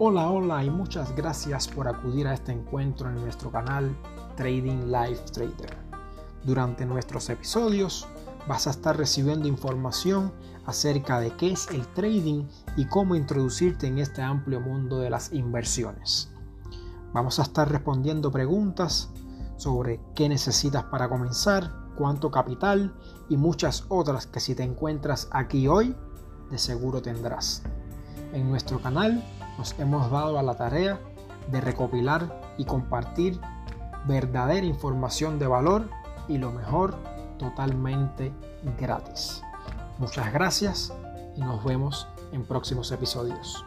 Hola, hola y muchas gracias por acudir a este encuentro en nuestro canal Trading Life Trader. Durante nuestros episodios vas a estar recibiendo información acerca de qué es el trading y cómo introducirte en este amplio mundo de las inversiones. Vamos a estar respondiendo preguntas sobre qué necesitas para comenzar, cuánto capital y muchas otras que si te encuentras aquí hoy, de seguro tendrás. En nuestro canal nos hemos dado a la tarea de recopilar y compartir verdadera información de valor y lo mejor, totalmente gratis. Muchas gracias y nos vemos en próximos episodios.